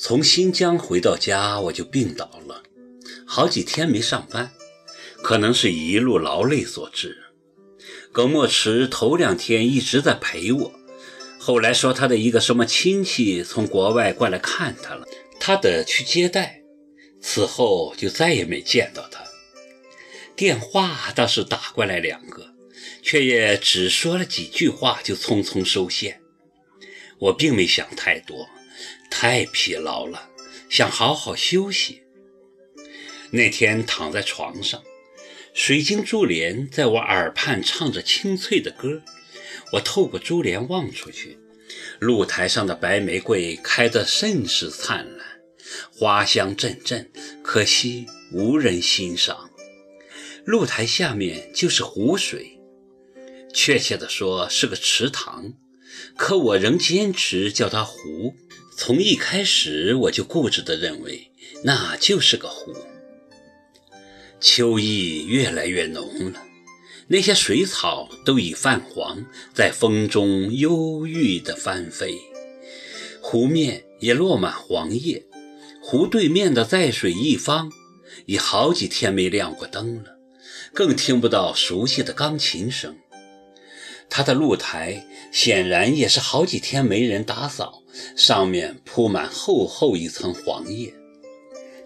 从新疆回到家，我就病倒了，好几天没上班，可能是一路劳累所致。耿墨池头两天一直在陪我，后来说他的一个什么亲戚从国外过来看他了，他得去接待，此后就再也没见到他。电话倒是打过来两个，却也只说了几句话就匆匆收线。我并没想太多。太疲劳了，想好好休息。那天躺在床上，水晶珠帘在我耳畔唱着清脆的歌。我透过珠帘望出去，露台上的白玫瑰开得甚是灿烂，花香阵阵，可惜无人欣赏。露台下面就是湖水，确切地说是个池塘，可我仍坚持叫它湖。从一开始我就固执地认为那就是个湖。秋意越来越浓了，那些水草都已泛黄，在风中忧郁地翻飞。湖面也落满黄叶，湖对面的在水一方已好几天没亮过灯了，更听不到熟悉的钢琴声。它的露台显然也是好几天没人打扫，上面铺满厚厚一层黄叶。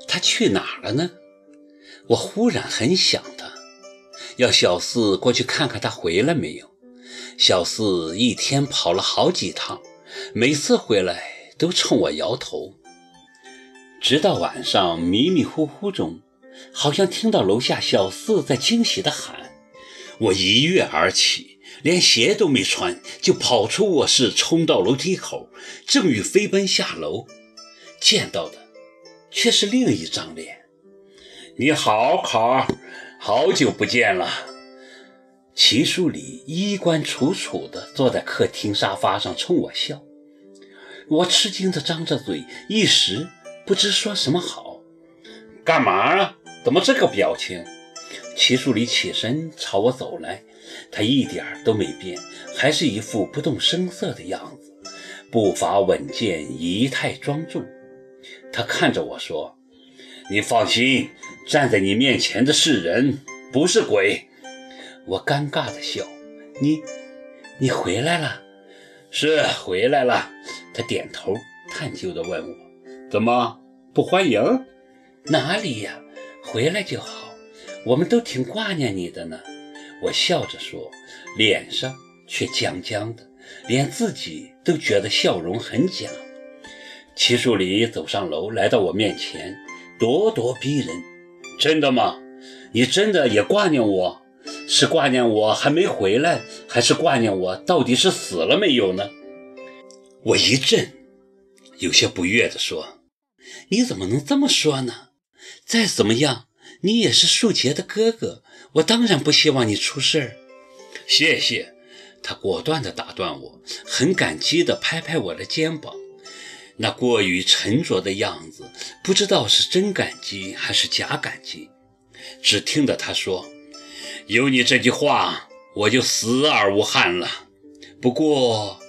他去哪儿了呢？我忽然很想他，要小四过去看看他回来没有。小四一天跑了好几趟，每次回来都冲我摇头。直到晚上迷迷糊糊中，好像听到楼下小四在惊喜地喊，我一跃而起。连鞋都没穿，就跑出卧室，冲到楼梯口，正欲飞奔下楼，见到的却是另一张脸。你好，考儿，好久不见了。齐书礼衣冠楚楚地坐在客厅沙发上，冲我笑。我吃惊地张着嘴，一时不知说什么好。干嘛啊？怎么这个表情？齐树礼起身朝我走来。他一点都没变，还是一副不动声色的样子，步伐稳健，仪态庄重。他看着我说：“你放心，站在你面前的是人，不是鬼。”我尴尬的笑：“你，你回来了？是回来了。”他点头，探究地问我：“怎么不欢迎？哪里呀？回来就好，我们都挺挂念你的呢。”我笑着说，脸上却僵僵的，连自己都觉得笑容很假。齐树礼走上楼，来到我面前，咄咄逼人：“真的吗？你真的也挂念我？是挂念我还没回来，还是挂念我到底是死了没有呢？”我一震，有些不悦地说：“你怎么能这么说呢？再怎么样，你也是树杰的哥哥。”我当然不希望你出事儿，谢谢。他果断地打断我，很感激地拍拍我的肩膀，那过于沉着的样子，不知道是真感激还是假感激。只听得他说：“有你这句话，我就死而无憾了。”不过，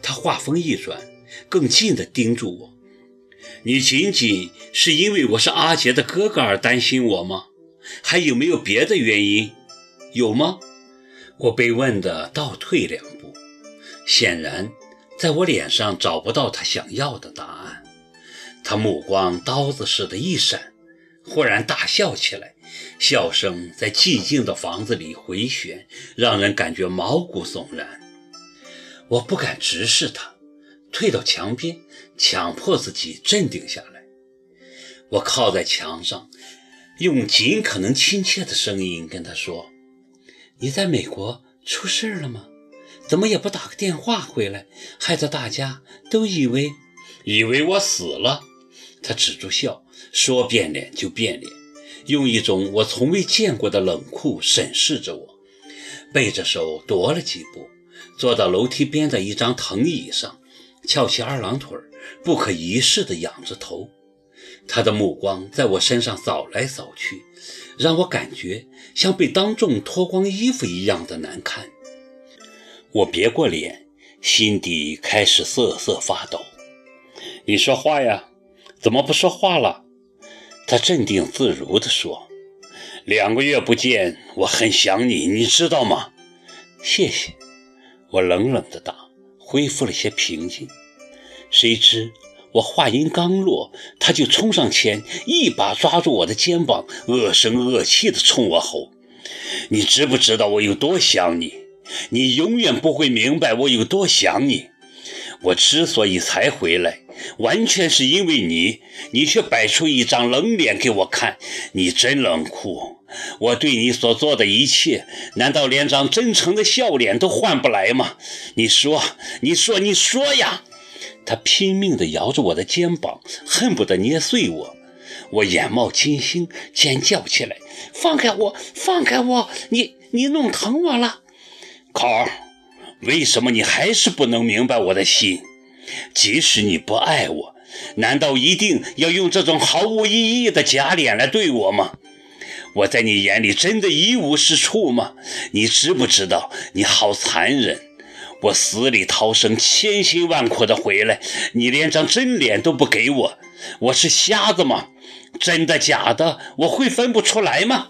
他话锋一转，更近地盯住我：“你仅仅是因为我是阿杰的哥哥而担心我吗？”还有没有别的原因？有吗？我被问的倒退两步，显然在我脸上找不到他想要的答案。他目光刀子似的一闪，忽然大笑起来，笑声在寂静的房子里回旋，让人感觉毛骨悚然。我不敢直视他，退到墙边，强迫自己镇定下来。我靠在墙上。用尽可能亲切的声音跟他说：“你在美国出事了吗？怎么也不打个电话回来，害得大家都以为以为我死了。”他止住笑，说变脸就变脸，用一种我从未见过的冷酷审视着我，背着手踱了几步，坐到楼梯边的一张藤椅上，翘起二郎腿，不可一世地仰着头。他的目光在我身上扫来扫去，让我感觉像被当众脱光衣服一样的难看。我别过脸，心底开始瑟瑟发抖。你说话呀，怎么不说话了？他镇定自如地说：“两个月不见，我很想你，你知道吗？”谢谢，我冷冷地答，恢复了些平静。谁知我话音刚落，他就冲上前，一把抓住我的肩膀，恶声恶气地冲我吼：“你知不知道我有多想你？你永远不会明白我有多想你。我之所以才回来。”完全是因为你，你却摆出一张冷脸给我看，你真冷酷！我对你所做的一切，难道连张真诚的笑脸都换不来吗？你说，你说，你说呀！他拼命地摇着我的肩膀，恨不得捏碎我。我眼冒金星，尖叫起来：“放开我，放开我！你，你弄疼我了，考儿！为什么你还是不能明白我的心？”即使你不爱我，难道一定要用这种毫无意义的假脸来对我吗？我在你眼里真的一无是处吗？你知不知道你好残忍？我死里逃生，千辛万苦的回来，你连张真脸都不给我，我是瞎子吗？真的假的，我会分不出来吗？